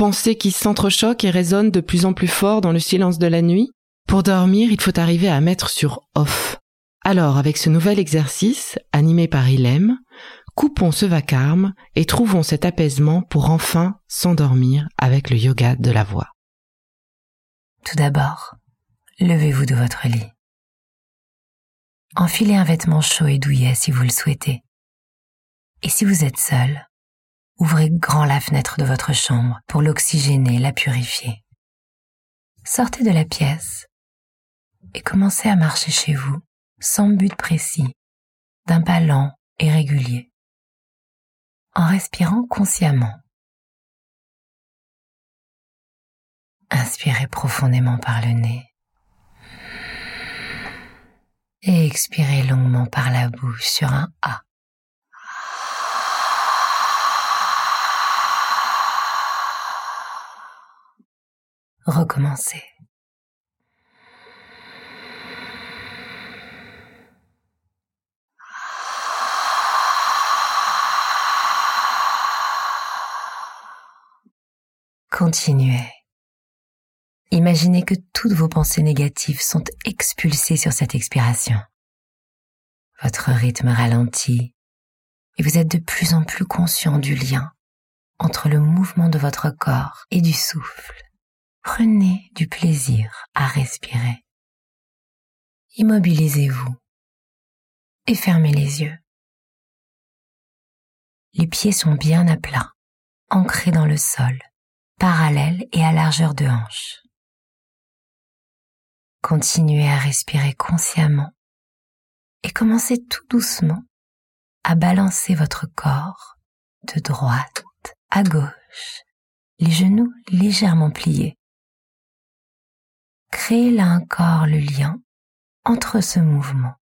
pensée qui s'entrechoque et résonne de plus en plus fort dans le silence de la nuit. Pour dormir, il faut arriver à mettre sur off. Alors, avec ce nouvel exercice, animé par Ilem, coupons ce vacarme et trouvons cet apaisement pour enfin s'endormir avec le yoga de la voix. Tout d'abord, levez-vous de votre lit. Enfilez un vêtement chaud et douillet si vous le souhaitez. Et si vous êtes seul, ouvrez grand la fenêtre de votre chambre pour l'oxygéner, la purifier. Sortez de la pièce et commencez à marcher chez vous sans but précis, d'un pas lent et régulier, en respirant consciemment. Inspirez profondément par le nez et expirez longuement par la bouche sur un A. Recommencez. Continuez. Imaginez que toutes vos pensées négatives sont expulsées sur cette expiration. Votre rythme ralentit et vous êtes de plus en plus conscient du lien entre le mouvement de votre corps et du souffle. Prenez du plaisir à respirer. Immobilisez-vous et fermez les yeux. Les pieds sont bien à plat, ancrés dans le sol, parallèles et à largeur de hanche. Continuez à respirer consciemment et commencez tout doucement à balancer votre corps de droite à gauche, les genoux légèrement pliés. Créez là encore le lien entre ce mouvement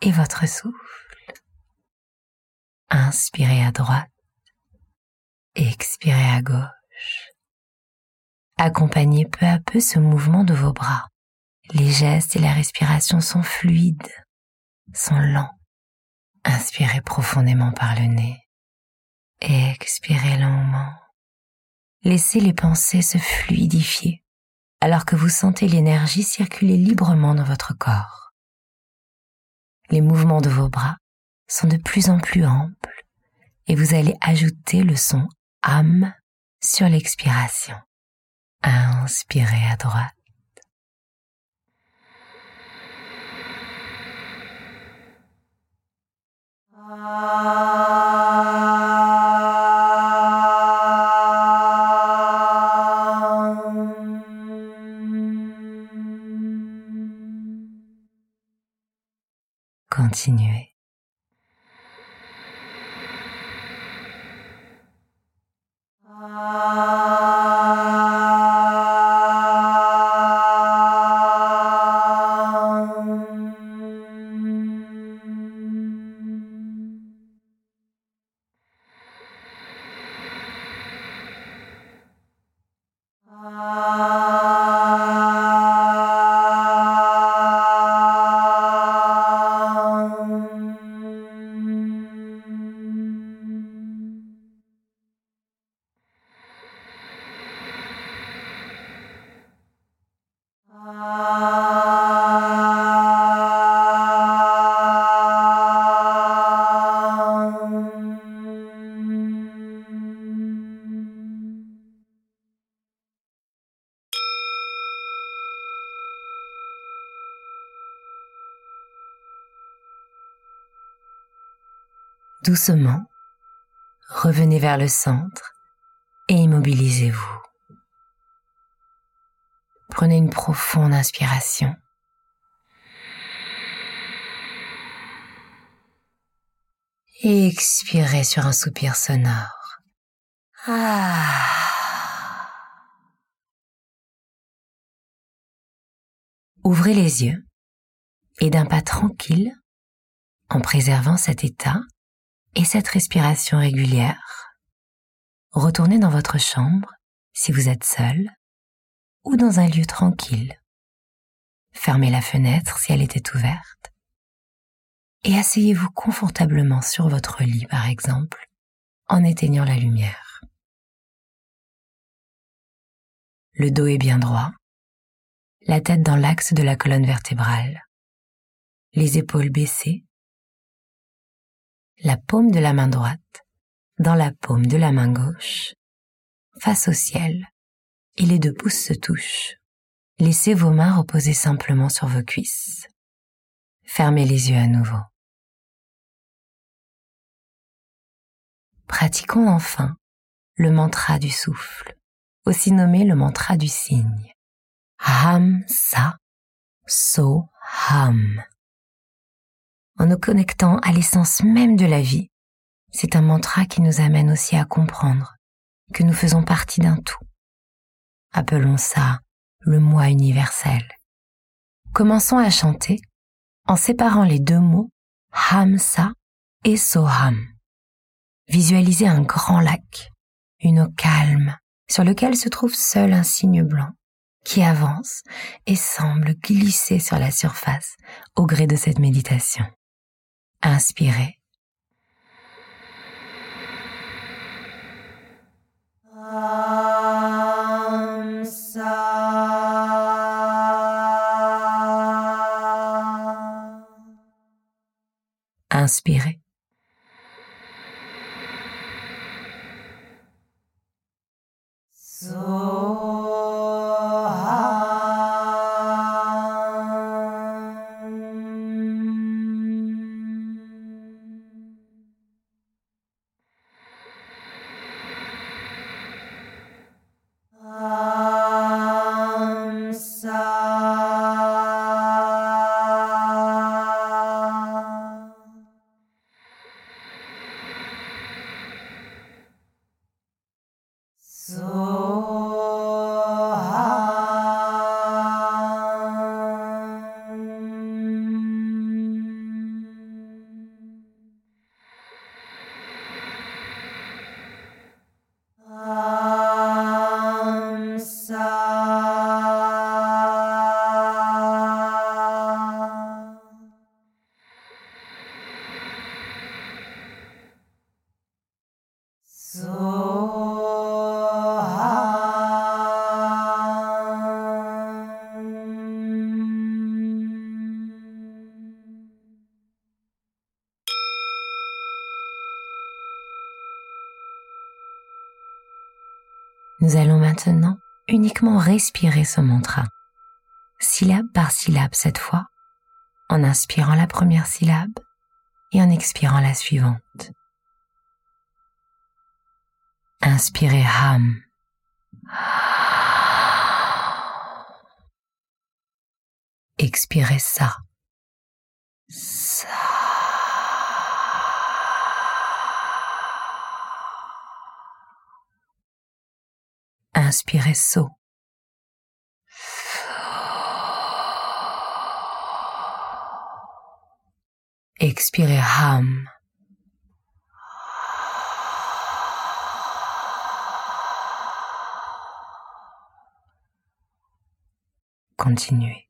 et votre souffle. Inspirez à droite expirez à gauche. Accompagnez peu à peu ce mouvement de vos bras les gestes et la respiration sont fluides, sont lents. Inspirez profondément par le nez expirez lentement. Laissez les pensées se fluidifier alors que vous sentez l'énergie circuler librement dans votre corps. Les mouvements de vos bras sont de plus en plus amples et vous allez ajouter le son âme sur l'expiration. Inspirez à droite Continuez. Doucement, revenez vers le centre et immobilisez-vous. Prenez une profonde inspiration. Et expirez sur un soupir sonore. Ah. Ouvrez les yeux et d'un pas tranquille, en préservant cet état et cette respiration régulière, retournez dans votre chambre si vous êtes seul ou dans un lieu tranquille. Fermez la fenêtre si elle était ouverte et asseyez-vous confortablement sur votre lit par exemple en éteignant la lumière. Le dos est bien droit, la tête dans l'axe de la colonne vertébrale, les épaules baissées, la paume de la main droite dans la paume de la main gauche, face au ciel, et les deux pouces se touchent. Laissez vos mains reposer simplement sur vos cuisses. Fermez les yeux à nouveau. Pratiquons enfin le mantra du souffle, aussi nommé le mantra du cygne. Ham sa so ham. En nous connectant à l'essence même de la vie, c'est un mantra qui nous amène aussi à comprendre que nous faisons partie d'un tout. Appelons ça le moi universel. Commençons à chanter en séparant les deux mots Hamsa et Soham. Visualisez un grand lac, une eau calme, sur lequel se trouve seul un signe blanc qui avance et semble glisser sur la surface au gré de cette méditation. Inspirez. Inspirez. Nous allons maintenant uniquement respirer ce mantra, syllabe par syllabe cette fois, en inspirant la première syllabe et en expirant la suivante. Inspirez Ham. Expirez ça. Inspirez So. Expirez Ham. Continuez.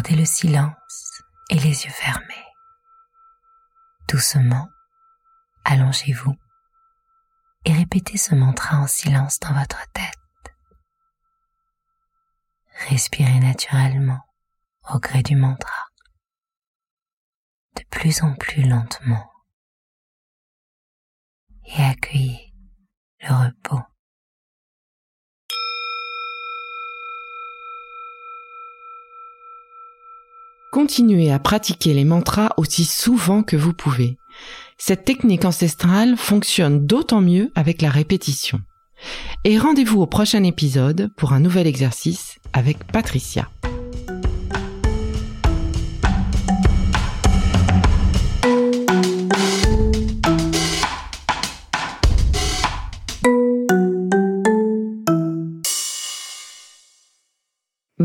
Gardez le silence et les yeux fermés. Doucement, allongez-vous et répétez ce mantra en silence dans votre tête. Respirez naturellement au gré du mantra, de plus en plus lentement, et accueillez le repos. Continuez à pratiquer les mantras aussi souvent que vous pouvez. Cette technique ancestrale fonctionne d'autant mieux avec la répétition. Et rendez-vous au prochain épisode pour un nouvel exercice avec Patricia.